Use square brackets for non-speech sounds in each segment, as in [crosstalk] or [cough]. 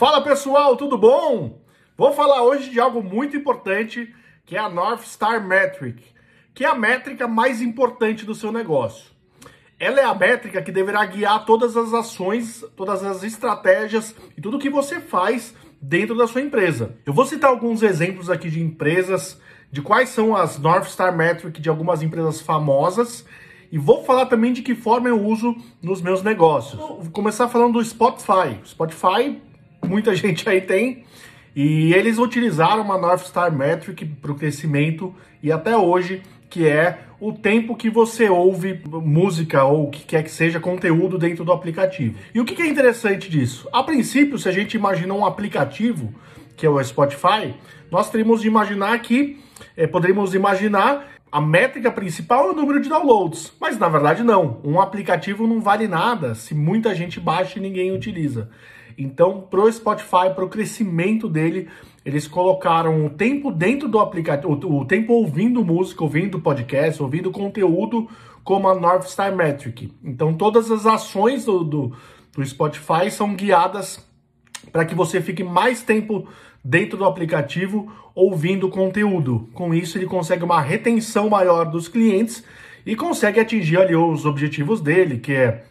Fala pessoal, tudo bom? Vou falar hoje de algo muito importante que é a North Star Metric, que é a métrica mais importante do seu negócio. Ela é a métrica que deverá guiar todas as ações, todas as estratégias e tudo que você faz dentro da sua empresa. Eu vou citar alguns exemplos aqui de empresas, de quais são as North Star Metric de algumas empresas famosas e vou falar também de que forma eu uso nos meus negócios. Vou começar falando do Spotify. Spotify muita [laughs] gente aí tem. E eles utilizaram uma North Star Metric para o crescimento e até hoje, que é o tempo que você ouve música ou o que quer que seja conteúdo dentro do aplicativo. E o que é interessante disso? A princípio, se a gente imagina um aplicativo, que é o Spotify, nós teríamos de imaginar que, é, poderíamos imaginar a métrica principal é o número de downloads, mas na verdade não. Um aplicativo não vale nada se muita gente baixa e ninguém utiliza. Então, pro Spotify, pro crescimento dele, eles colocaram o tempo dentro do aplicativo, o, tempo ouvindo música, ouvindo podcast, ouvindo conteúdo como a North Star Metric. Então, todas as ações do, do, do Spotify são guiadas para que você fique mais tempo dentro do aplicativo ouvindo conteúdo. Com isso, ele consegue uma retenção maior dos clientes e consegue atingir ali os objetivos dele, que é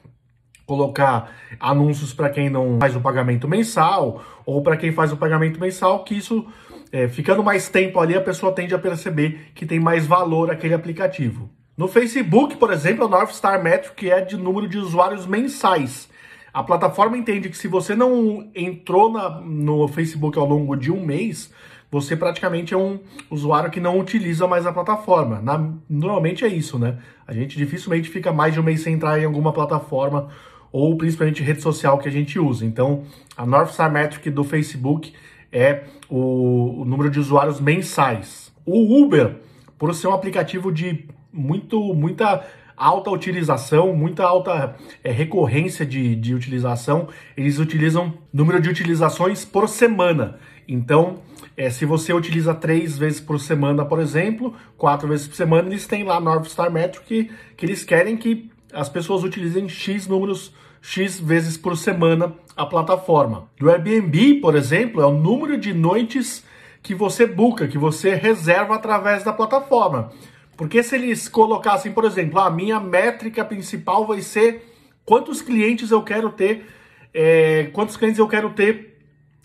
colocar anúncios para quem não faz o pagamento mensal ou para quem faz o pagamento mensal, que isso é, ficando mais tempo ali a pessoa tende a perceber que tem mais valor aquele aplicativo. No Facebook, por exemplo, a North Star Metric é de número de usuários mensais. A plataforma entende que se você não entrou na, no Facebook ao longo de um mês, você praticamente é um usuário que não utiliza mais a plataforma. Na, normalmente é isso, né? A gente dificilmente fica mais de um mês sem entrar em alguma plataforma ou principalmente rede social que a gente usa. Então, a North Star Metric do Facebook é o, o número de usuários mensais. O Uber, por ser um aplicativo de muito, muita alta utilização, muita alta é, recorrência de, de utilização, eles utilizam número de utilizações por semana. Então, é, se você utiliza três vezes por semana, por exemplo, quatro vezes por semana, eles têm lá North Star Metric que, que eles querem que as pessoas utilizem X números, X vezes por semana a plataforma. Do Airbnb, por exemplo, é o número de noites que você busca, que você reserva através da plataforma. Porque se eles colocassem, por exemplo, a minha métrica principal vai ser quantos clientes eu quero ter, é, quantos clientes eu quero ter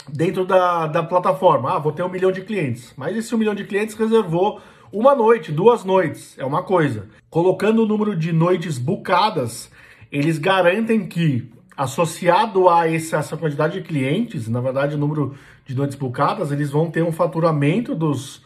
dentro da, da plataforma. Ah, vou ter um milhão de clientes. Mas esse um milhão de clientes reservou uma noite, duas noites, é uma coisa. Colocando o número de noites bucadas, eles garantem que, associado a essa quantidade de clientes, na verdade, o número de noites bucadas, eles vão ter um faturamento dos,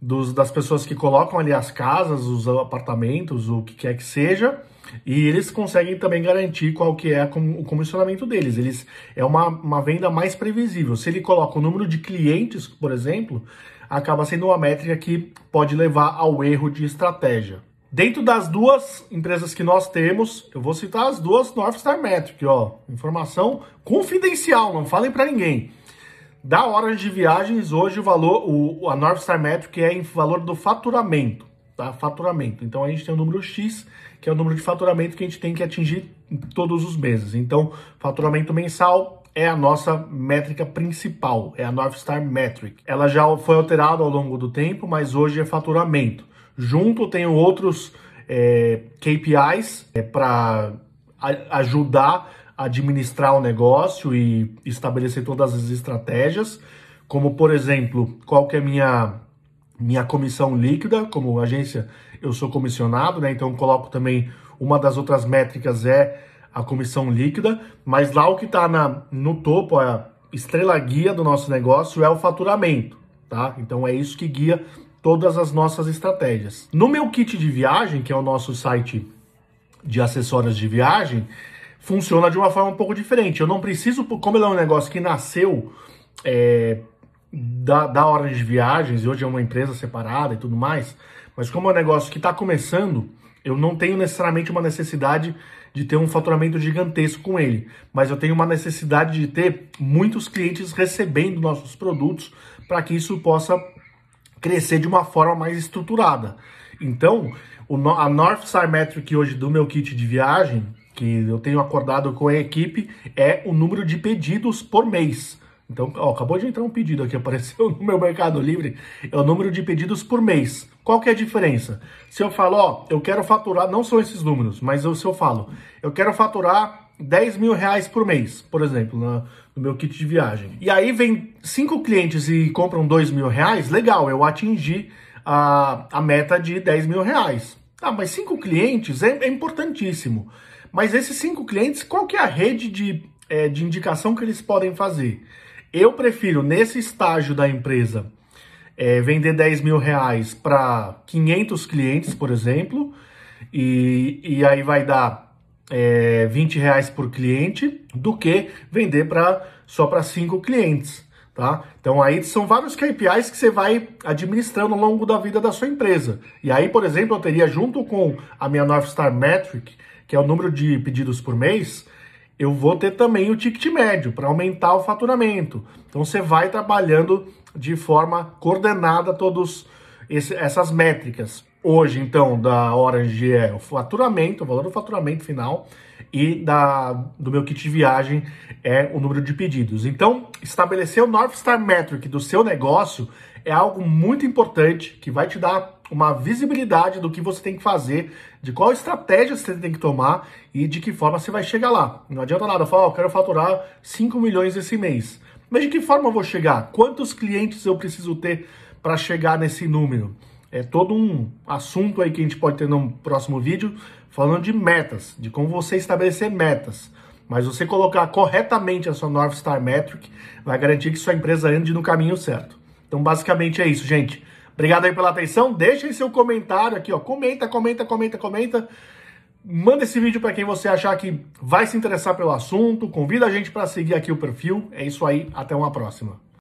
dos, das pessoas que colocam ali as casas, os apartamentos, o que quer que seja, e eles conseguem também garantir qual que é o comissionamento deles. Eles é uma, uma venda mais previsível. Se ele coloca o número de clientes, por exemplo, acaba sendo uma métrica que pode levar ao erro de estratégia. Dentro das duas empresas que nós temos, eu vou citar as duas North Star Metric, ó, informação confidencial, não falem para ninguém. Da hora de viagens, hoje o valor, o, a North Star Metric é em valor do faturamento, tá? Faturamento. Então a gente tem o número X, que é o número de faturamento que a gente tem que atingir todos os meses. Então, faturamento mensal é a nossa métrica principal, é a North Star Metric. Ela já foi alterada ao longo do tempo, mas hoje é faturamento. Junto tenho outros é, KPIs é, para ajudar administrar o negócio e estabelecer todas as estratégias, como por exemplo, qual que é minha minha comissão líquida, como agência eu sou comissionado, né? Então coloco também uma das outras métricas é a comissão líquida, mas lá o que está no topo, a estrela guia do nosso negócio é o faturamento, tá? Então é isso que guia todas as nossas estratégias. No meu kit de viagem, que é o nosso site de acessórios de viagem, funciona de uma forma um pouco diferente. Eu não preciso, como ele é um negócio que nasceu é, da, da hora de viagens, e hoje é uma empresa separada e tudo mais, mas como é um negócio que está começando, eu não tenho necessariamente uma necessidade de ter um faturamento gigantesco com ele, mas eu tenho uma necessidade de ter muitos clientes recebendo nossos produtos para que isso possa crescer de uma forma mais estruturada. Então, a North Star Metric hoje do meu kit de viagem, que eu tenho acordado com a equipe, é o número de pedidos por mês. Então, ó, acabou de entrar um pedido aqui, [laughs] apareceu no meu Mercado Livre, é o número de pedidos por mês. Qual que é a diferença? Se eu falo, ó, eu quero faturar, não são esses números, mas eu, se eu falo, eu quero faturar 10 mil reais por mês, por exemplo, no, meu kit de viagem. E aí vem cinco clientes e compram 2 mil reais, legal, eu atingi a, a meta de 10 mil reais. Ah, mas cinco clientes é, é importantíssimo. Mas esses cinco clientes, qual que é a rede de, é, de indicação que eles podem fazer? Eu prefiro, nesse estágio da empresa, é, vender 10 mil reais para 500 clientes, por exemplo, e, e aí vai dar é, 20 reais por cliente, do que vender para só para 5 clientes. Tá? Então aí são vários KPIs que você vai administrando ao longo da vida da sua empresa. E aí, por exemplo, eu teria junto com a minha North Star Metric, que é o número de pedidos por mês, eu vou ter também o ticket médio para aumentar o faturamento. Então você vai trabalhando de forma coordenada todas essas métricas. Hoje, então, da Orange é o faturamento, o valor do faturamento final, e da, do meu kit de viagem é o número de pedidos. Então, estabelecer o North Star Metric do seu negócio é algo muito importante que vai te dar uma visibilidade do que você tem que fazer, de qual estratégia você tem que tomar e de que forma você vai chegar lá. Não adianta nada falar, oh, eu quero faturar 5 milhões esse mês. Mas de que forma eu vou chegar? Quantos clientes eu preciso ter para chegar nesse número? É todo um assunto aí que a gente pode ter no próximo vídeo, falando de metas, de como você estabelecer metas. Mas você colocar corretamente a sua North Star Metric vai garantir que sua empresa ande no caminho certo. Então, basicamente é isso, gente. Obrigado aí pela atenção. Deixa aí seu comentário aqui, ó. Comenta, comenta, comenta, comenta. Manda esse vídeo para quem você achar que vai se interessar pelo assunto. Convida a gente para seguir aqui o perfil. É isso aí. Até uma próxima.